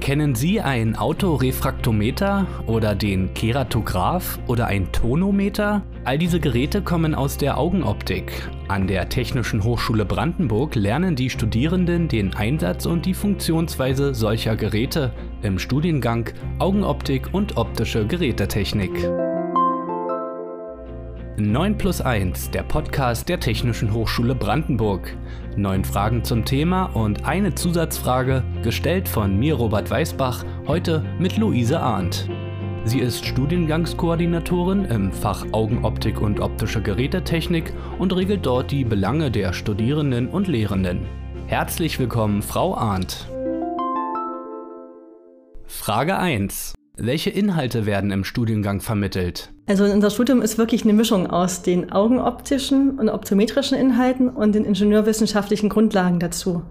Kennen Sie ein Autorefraktometer oder den Keratograph oder ein Tonometer? All diese Geräte kommen aus der Augenoptik. An der Technischen Hochschule Brandenburg lernen die Studierenden den Einsatz und die Funktionsweise solcher Geräte im Studiengang Augenoptik und optische Gerätetechnik. 9 plus 1, der Podcast der Technischen Hochschule Brandenburg. Neun Fragen zum Thema und eine Zusatzfrage, gestellt von mir, Robert Weißbach, heute mit Luise Arndt. Sie ist Studiengangskoordinatorin im Fach Augenoptik und optische Gerätetechnik und regelt dort die Belange der Studierenden und Lehrenden. Herzlich willkommen, Frau Arndt. Frage 1. Welche Inhalte werden im Studiengang vermittelt? Also unser Studium ist wirklich eine Mischung aus den augenoptischen und optometrischen Inhalten und den ingenieurwissenschaftlichen Grundlagen dazu.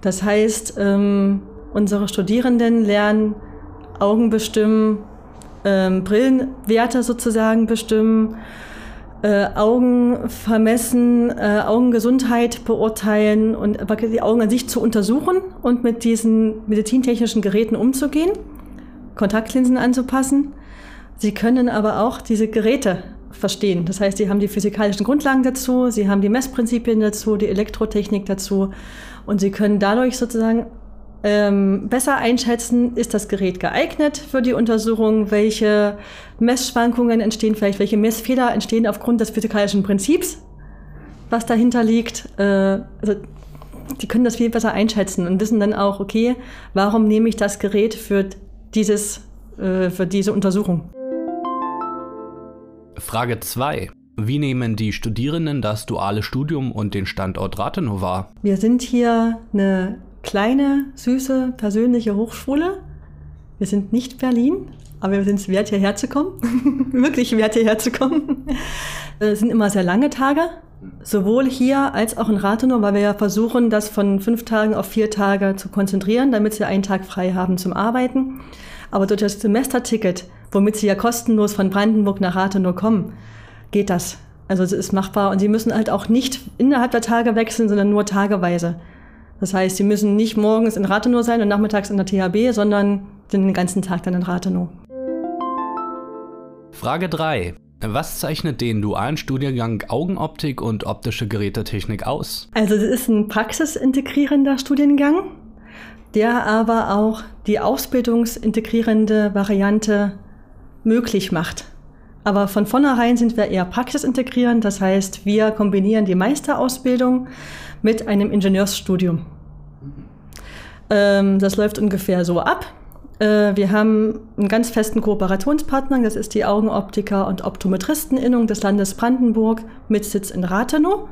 Das heißt, ähm, unsere Studierenden lernen Augen bestimmen, ähm, Brillenwerte sozusagen bestimmen, äh, Augen vermessen, äh, Augengesundheit beurteilen und die Augen an sich zu untersuchen und mit diesen medizintechnischen Geräten umzugehen. Kontaktlinsen anzupassen. Sie können aber auch diese Geräte verstehen. Das heißt, sie haben die physikalischen Grundlagen dazu, sie haben die Messprinzipien dazu, die Elektrotechnik dazu und sie können dadurch sozusagen ähm, besser einschätzen, ist das Gerät geeignet für die Untersuchung, welche Messschwankungen entstehen, vielleicht welche Messfehler entstehen aufgrund des physikalischen Prinzips, was dahinter liegt. Äh, also die können das viel besser einschätzen und wissen dann auch, okay, warum nehme ich das Gerät für dieses, äh, für diese Untersuchung. Frage 2. Wie nehmen die Studierenden das duale Studium und den Standort Rathenow wahr? Wir sind hier eine kleine, süße, persönliche Hochschule. Wir sind nicht Berlin, aber wir sind es wert, hierher zu kommen. Wirklich wert, hierher zu kommen. Es sind immer sehr lange Tage, sowohl hier als auch in Rathenow, weil wir ja versuchen, das von fünf Tagen auf vier Tage zu konzentrieren, damit sie einen Tag frei haben zum Arbeiten. Aber durch das Semesterticket, womit sie ja kostenlos von Brandenburg nach Rathenow kommen, geht das. Also es ist machbar und sie müssen halt auch nicht innerhalb der Tage wechseln, sondern nur tageweise. Das heißt, sie müssen nicht morgens in Rathenow sein und nachmittags in der THB, sondern den ganzen Tag dann in Rathenow. Frage 3. Was zeichnet den dualen Studiengang Augenoptik und optische Gerätetechnik aus? Also es ist ein praxisintegrierender Studiengang, der aber auch die ausbildungsintegrierende Variante möglich macht. Aber von vornherein sind wir eher praxisintegrierend, das heißt, wir kombinieren die Meisterausbildung mit einem Ingenieursstudium. Ähm, das läuft ungefähr so ab. Äh, wir haben einen ganz festen Kooperationspartner, das ist die Augenoptiker und Optometristeninnung des Landes Brandenburg mit Sitz in Rathenow.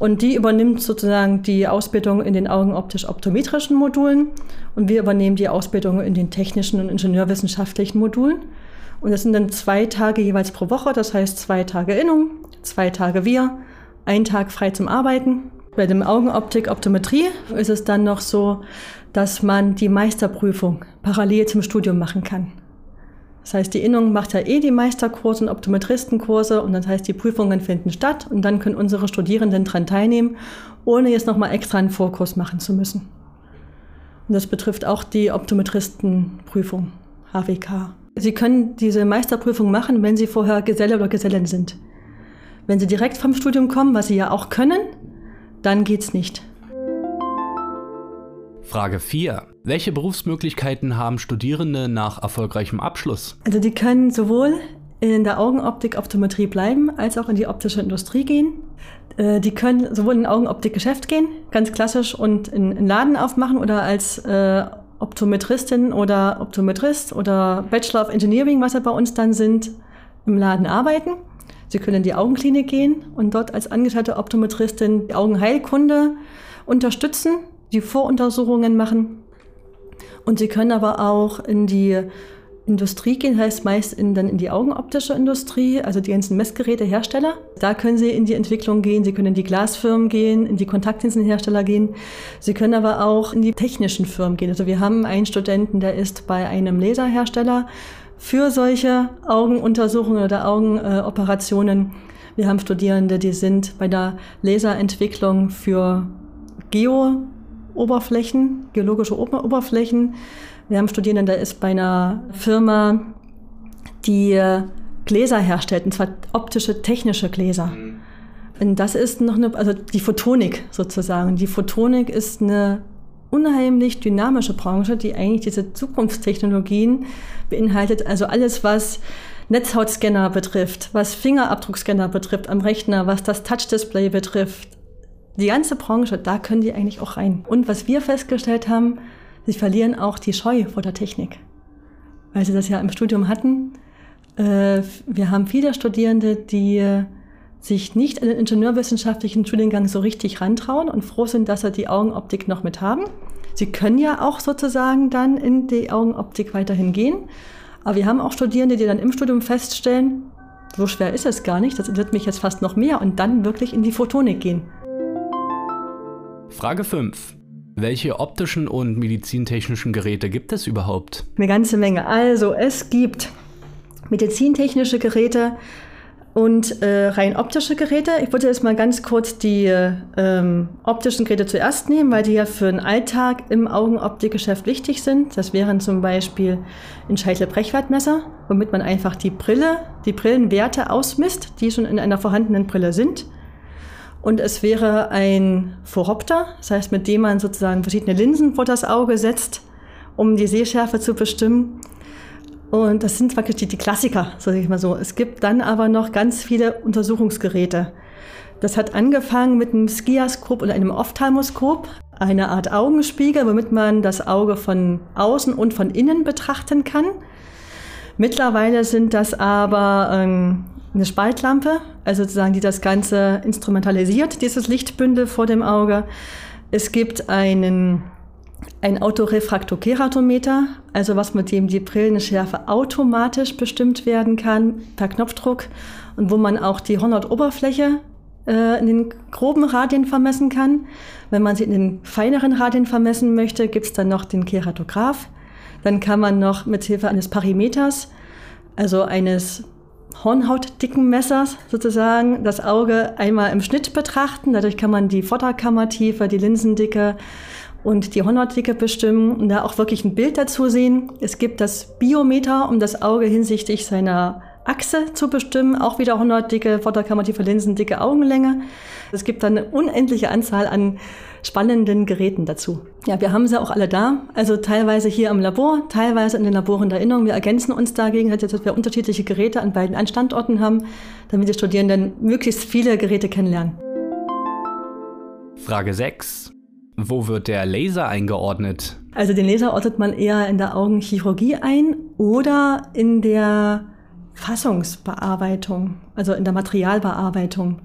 Und die übernimmt sozusagen die Ausbildung in den augenoptisch-optometrischen Modulen und wir übernehmen die Ausbildung in den technischen und ingenieurwissenschaftlichen Modulen. Und das sind dann zwei Tage jeweils pro Woche, das heißt zwei Tage Innung, zwei Tage wir, ein Tag frei zum Arbeiten. Bei dem Augenoptik-Optometrie ist es dann noch so, dass man die Meisterprüfung parallel zum Studium machen kann. Das heißt, die Innung macht ja eh die Meisterkurse und Optometristenkurse und das heißt, die Prüfungen finden statt und dann können unsere Studierenden daran teilnehmen, ohne jetzt nochmal extra einen Vorkurs machen zu müssen. Und das betrifft auch die Optometristenprüfung, HWK. Sie können diese Meisterprüfung machen, wenn Sie vorher Geselle oder Gesellin sind. Wenn Sie direkt vom Studium kommen, was Sie ja auch können, dann geht's nicht. Frage 4. Welche Berufsmöglichkeiten haben Studierende nach erfolgreichem Abschluss? Also die können sowohl in der Augenoptik Optometrie bleiben, als auch in die optische Industrie gehen. Äh, die können sowohl in Augenoptikgeschäft gehen, ganz klassisch, und einen Laden aufmachen oder als äh, Optometristin oder Optometrist oder Bachelor of Engineering, was sie bei uns dann sind, im Laden arbeiten. Sie können in die Augenklinik gehen und dort als angestellte Optometristin die Augenheilkunde unterstützen die Voruntersuchungen machen. Und sie können aber auch in die Industrie gehen, heißt meist in, dann in die augenoptische Industrie, also die ganzen Messgerätehersteller. Da können Sie in die Entwicklung gehen, Sie können in die Glasfirmen gehen, in die Kontaktlinsenhersteller gehen. Sie können aber auch in die technischen Firmen gehen. Also wir haben einen Studenten, der ist bei einem Laserhersteller für solche Augenuntersuchungen oder Augenoperationen. wir haben Studierende, die sind bei der Laserentwicklung für Geo Oberflächen, geologische Oberflächen. Wir haben Studierenden, der ist bei einer Firma, die Gläser herstellt, und zwar optische, technische Gläser. Mhm. Und das ist noch eine, also die Photonik sozusagen. Die Photonik ist eine unheimlich dynamische Branche, die eigentlich diese Zukunftstechnologien beinhaltet. Also alles, was Netzhautscanner betrifft, was Fingerabdruckscanner betrifft am Rechner, was das Touchdisplay betrifft. Die ganze Branche, da können die eigentlich auch rein. Und was wir festgestellt haben, sie verlieren auch die Scheu vor der Technik. Weil sie das ja im Studium hatten. Äh, wir haben viele Studierende, die sich nicht an den ingenieurwissenschaftlichen Studiengang so richtig rantrauen und froh sind, dass sie die Augenoptik noch mit haben. Sie können ja auch sozusagen dann in die Augenoptik weiterhin gehen. Aber wir haben auch Studierende, die dann im Studium feststellen, so schwer ist es gar nicht, das interessiert mich jetzt fast noch mehr und dann wirklich in die Photonik gehen. Frage 5. Welche optischen und medizintechnischen Geräte gibt es überhaupt? Eine ganze Menge. Also es gibt medizintechnische Geräte, und äh, rein optische Geräte. Ich würde jetzt mal ganz kurz die ähm, optischen Geräte zuerst nehmen, weil die ja für den Alltag im Augenoptikgeschäft wichtig sind. Das wären zum Beispiel ein Scheitel-Brechwertmesser, womit man einfach die Brille, die Brillenwerte ausmisst, die schon in einer vorhandenen Brille sind. Und es wäre ein Phoropter, das heißt, mit dem man sozusagen verschiedene Linsen vor das Auge setzt, um die Sehschärfe zu bestimmen. Und das sind praktisch die, die Klassiker, sage ich mal so. Es gibt dann aber noch ganz viele Untersuchungsgeräte. Das hat angefangen mit einem Skiaskop oder einem Ophthalmoskop, eine Art Augenspiegel, womit man das Auge von außen und von innen betrachten kann. Mittlerweile sind das aber ähm, eine Spaltlampe, also sozusagen, die das Ganze instrumentalisiert, dieses Lichtbündel vor dem Auge. Es gibt einen ein Autorefraktokeratometer, also was mit dem die Brillenschärfe automatisch bestimmt werden kann per Knopfdruck und wo man auch die Hornhautoberfläche äh, in den groben Radien vermessen kann. Wenn man sie in den feineren Radien vermessen möchte, gibt es dann noch den Keratograph. Dann kann man noch mit Hilfe eines Parimeters, also eines hornhautdicken Messers sozusagen, das Auge einmal im Schnitt betrachten. Dadurch kann man die Vorderkammertiefe, die Linsendicke, und die Hornhautdicke bestimmen und da auch wirklich ein Bild dazu sehen. Es gibt das Biometer, um das Auge hinsichtlich seiner Achse zu bestimmen, auch wieder Hornhautdicke, Vorderkammertiefe, Linsendicke, Augenlänge. Es gibt dann eine unendliche Anzahl an spannenden Geräten dazu. Ja, wir haben sie auch alle da, also teilweise hier im Labor, teilweise in den Laboren der Erinnerung. Wir ergänzen uns dagegen, dass wir unterschiedliche Geräte an beiden Standorten haben, damit die Studierenden möglichst viele Geräte kennenlernen. Frage 6. Wo wird der Laser eingeordnet? Also den Laser ordnet man eher in der Augenchirurgie ein oder in der Fassungsbearbeitung, also in der Materialbearbeitung.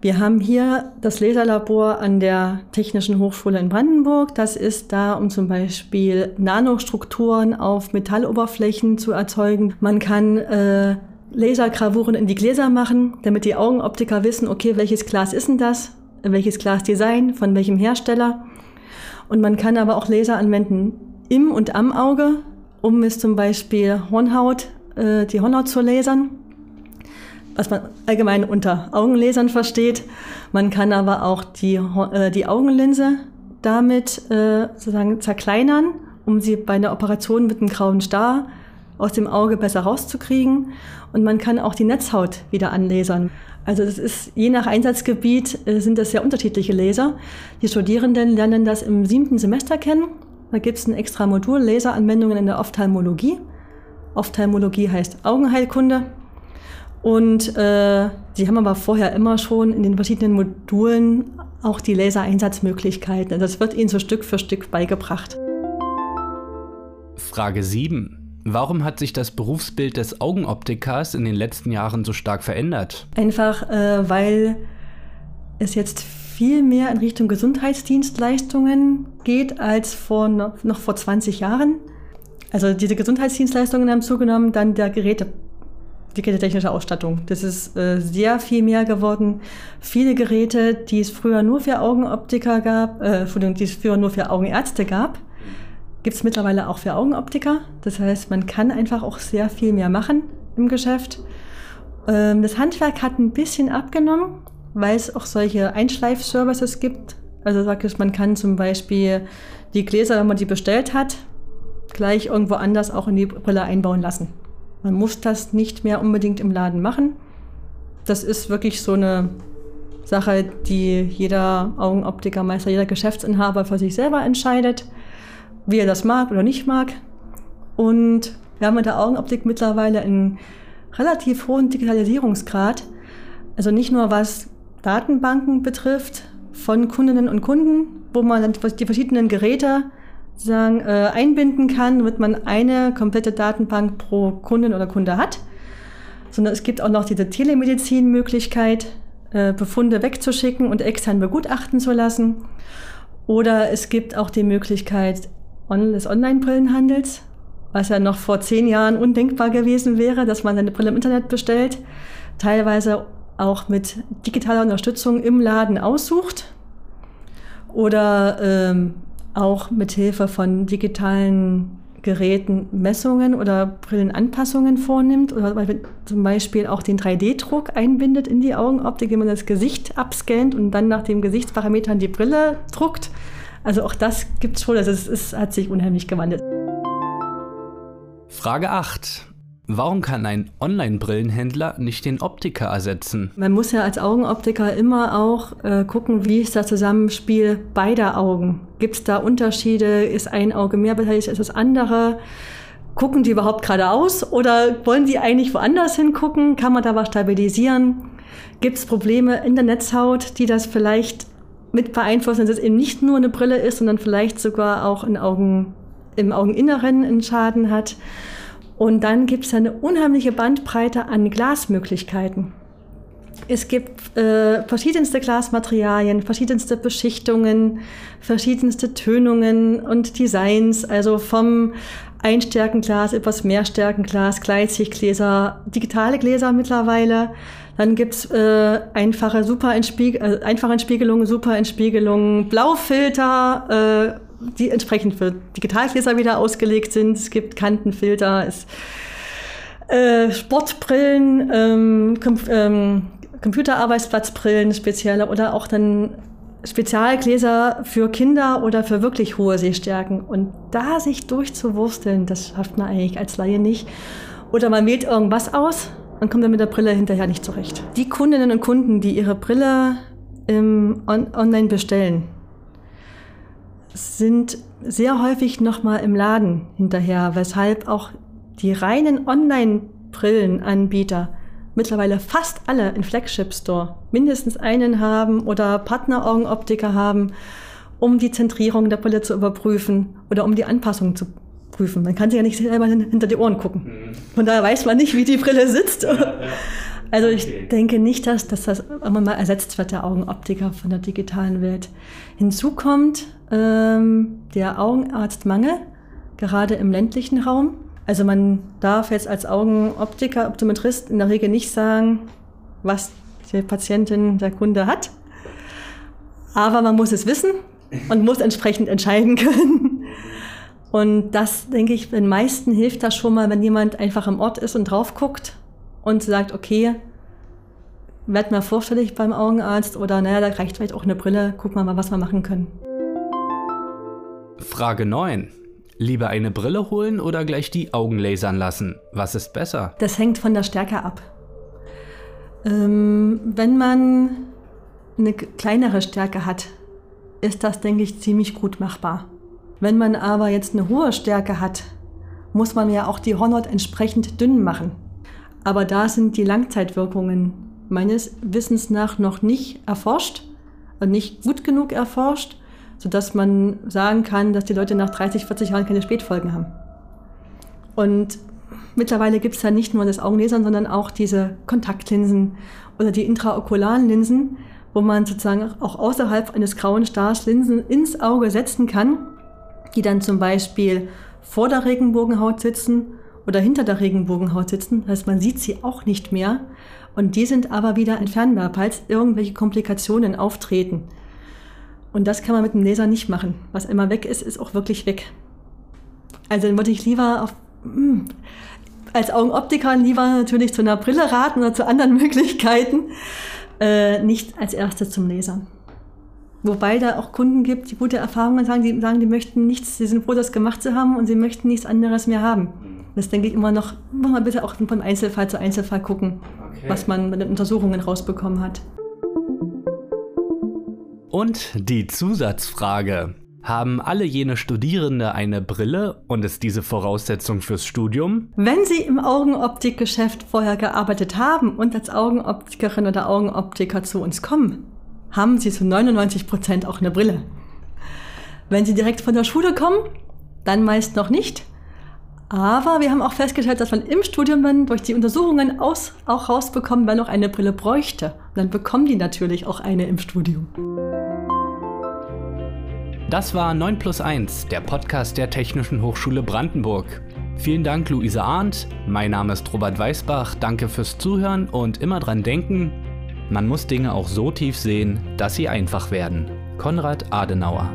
Wir haben hier das Laserlabor an der Technischen Hochschule in Brandenburg. Das ist da, um zum Beispiel Nanostrukturen auf Metalloberflächen zu erzeugen. Man kann äh, Lasergravuren in die Gläser machen, damit die Augenoptiker wissen, okay, welches Glas ist denn das? welches Glasdesign, von welchem Hersteller. Und man kann aber auch Laser anwenden im und am Auge, um es zum Beispiel Hornhaut, äh, die Hornhaut zu lasern, was man allgemein unter Augenlasern versteht. Man kann aber auch die, äh, die Augenlinse damit äh, sozusagen zerkleinern, um sie bei einer Operation mit einem grauen Star aus dem Auge besser rauszukriegen. Und man kann auch die Netzhaut wieder anlasern. Also das ist je nach Einsatzgebiet äh, sind das sehr unterschiedliche Laser. Die Studierenden lernen das im siebten Semester kennen. Da gibt es ein extra Modul Laseranwendungen in der Ophthalmologie. Ophthalmologie heißt Augenheilkunde. Und äh, sie haben aber vorher immer schon in den verschiedenen Modulen auch die Lasereinsatzmöglichkeiten. Also das wird ihnen so Stück für Stück beigebracht. Frage 7. Warum hat sich das Berufsbild des Augenoptikers in den letzten Jahren so stark verändert? Einfach, äh, weil es jetzt viel mehr in Richtung Gesundheitsdienstleistungen geht als vor noch, noch vor 20 Jahren. Also diese Gesundheitsdienstleistungen haben zugenommen, dann der Geräte, die gerätetechnische Ausstattung. Das ist äh, sehr viel mehr geworden. Viele Geräte, die es früher nur für Augenoptiker gab, äh, die es früher nur für Augenärzte gab, gibt es mittlerweile auch für Augenoptiker. Das heißt, man kann einfach auch sehr viel mehr machen im Geschäft. Ähm, das Handwerk hat ein bisschen abgenommen, weil es auch solche Einschleif-Services gibt, Also sag ich, man kann zum Beispiel die Gläser, wenn man die bestellt hat, gleich irgendwo anders auch in die Brille einbauen lassen. Man muss das nicht mehr unbedingt im Laden machen. Das ist wirklich so eine Sache, die jeder Augenoptikermeister, jeder Geschäftsinhaber für sich selber entscheidet, wie er das mag oder nicht mag. Und wir haben mit der Augenoptik mittlerweile einen relativ hohen Digitalisierungsgrad. Also nicht nur was Datenbanken betrifft von Kundinnen und Kunden, wo man dann die verschiedenen Geräte sagen, äh, einbinden kann, damit man eine komplette Datenbank pro Kundin oder Kunde hat, sondern es gibt auch noch diese Telemedizin-Möglichkeit, äh, Befunde wegzuschicken und extern begutachten zu lassen. Oder es gibt auch die Möglichkeit des Online-Brillenhandels, was ja noch vor zehn Jahren undenkbar gewesen wäre, dass man seine Brille im Internet bestellt, teilweise auch mit digitaler Unterstützung im Laden aussucht oder ähm, auch mit Hilfe von digitalen Geräten Messungen oder Brillenanpassungen vornimmt oder zum Beispiel auch den 3D-Druck einbindet in die Augenoptik, wenn man das Gesicht abscannt und dann nach den Gesichtsparametern die Brille druckt. Also auch das gibt es schon, also es, es hat sich unheimlich gewandelt. Frage 8. Warum kann ein Online-Brillenhändler nicht den Optiker ersetzen? Man muss ja als Augenoptiker immer auch äh, gucken, wie ist das Zusammenspiel beider Augen. Gibt es da Unterschiede? Ist ein Auge mehr beteiligt als das andere? Gucken die überhaupt geradeaus oder wollen die eigentlich woanders hingucken? Kann man da was stabilisieren? Gibt es Probleme in der Netzhaut, die das vielleicht mit beeinflussen, dass es eben nicht nur eine Brille ist, sondern vielleicht sogar auch in Augen, im Augeninneren einen Schaden hat? Und dann gibt es eine unheimliche Bandbreite an Glasmöglichkeiten. Es gibt äh, verschiedenste Glasmaterialien, verschiedenste Beschichtungen, verschiedenste Tönungen und Designs, also vom Einstärkenglas übers Mehrstärkenglas, Gleitsichtgläser, digitale Gläser mittlerweile. Dann gibt's äh, einfache, super Entspiegel äh, einfache Entspiegelungen, super Entspiegelungen, Blaufilter, äh, die entsprechend für Digitalgläser wieder ausgelegt sind. Es gibt Kantenfilter, es, äh, Sportbrillen, ähm, Com ähm, Computerarbeitsplatzbrillen spezielle oder auch dann Spezialgläser für Kinder oder für wirklich hohe Sehstärken. Und da sich durchzuwursteln, das schafft man eigentlich als Laie nicht. Oder man wählt irgendwas aus und kommt dann mit der Brille hinterher nicht zurecht. Die Kundinnen und Kunden, die ihre Brille im on online bestellen, sind sehr häufig nochmal im Laden hinterher, weshalb auch die reinen Online-Brillenanbieter mittlerweile fast alle in Flagship Store mindestens einen haben oder Partneraugenoptiker haben, um die Zentrierung der Brille zu überprüfen oder um die Anpassung zu prüfen. Man kann sich ja nicht selber hinter die Ohren gucken. Mhm. Von daher weiß man nicht, wie die Brille sitzt. Also ich okay. denke nicht, dass, dass das irgendwann mal ersetzt wird, der Augenoptiker von der digitalen Welt. Hinzu kommt ähm, der Augenarztmangel, gerade im ländlichen Raum. Also man darf jetzt als Augenoptiker, Optometrist in der Regel nicht sagen, was die Patientin, der Kunde hat. Aber man muss es wissen und muss entsprechend entscheiden können. Und das, denke ich, den meisten hilft das schon mal, wenn jemand einfach im Ort ist und drauf guckt und sagt, okay, werd mal vorstellig beim Augenarzt oder naja, da reicht vielleicht auch eine Brille, guck mal, was wir machen können. Frage 9. Lieber eine Brille holen oder gleich die Augen lasern lassen? Was ist besser? Das hängt von der Stärke ab. Ähm, wenn man eine kleinere Stärke hat, ist das, denke ich, ziemlich gut machbar. Wenn man aber jetzt eine hohe Stärke hat, muss man ja auch die Hornhaut entsprechend dünn machen. Aber da sind die Langzeitwirkungen meines Wissens nach noch nicht erforscht und nicht gut genug erforscht, sodass man sagen kann, dass die Leute nach 30, 40 Jahren keine Spätfolgen haben. Und mittlerweile gibt es ja nicht nur das Augenlasern, sondern auch diese Kontaktlinsen oder die intraokularen Linsen, wo man sozusagen auch außerhalb eines grauen Stars Linsen ins Auge setzen kann, die dann zum Beispiel vor der Regenbogenhaut sitzen oder hinter der Regenbogenhaut sitzen. Das heißt, man sieht sie auch nicht mehr. Und die sind aber wieder entfernbar, falls irgendwelche Komplikationen auftreten. Und das kann man mit dem Laser nicht machen. Was einmal weg ist, ist auch wirklich weg. Also dann würde ich lieber auf, hm, als Augenoptiker lieber natürlich zu einer Brille raten oder zu anderen Möglichkeiten, äh, nicht als erstes zum Laser. Wobei da auch Kunden gibt, die gute Erfahrungen sagen, die sagen, die möchten nichts, sie sind froh, das gemacht zu haben und sie möchten nichts anderes mehr haben. Das denke ich immer noch, muss man bitte auch von Einzelfall zu Einzelfall gucken, okay. was man mit den Untersuchungen rausbekommen hat. Und die Zusatzfrage. Haben alle jene Studierende eine Brille und ist diese Voraussetzung fürs Studium? Wenn sie im Augenoptikgeschäft vorher gearbeitet haben und als Augenoptikerin oder Augenoptiker zu uns kommen, haben sie zu 99 Prozent auch eine Brille. Wenn sie direkt von der Schule kommen, dann meist noch nicht. Aber wir haben auch festgestellt, dass man im Studium dann durch die Untersuchungen aus, auch rausbekommt, wer noch eine Brille bräuchte. Und dann bekommen die natürlich auch eine im Studium. Das war 9 plus 1, der Podcast der Technischen Hochschule Brandenburg. Vielen Dank, Luise Arndt. Mein Name ist Robert Weißbach. Danke fürs Zuhören und immer dran denken, man muss Dinge auch so tief sehen, dass sie einfach werden. Konrad Adenauer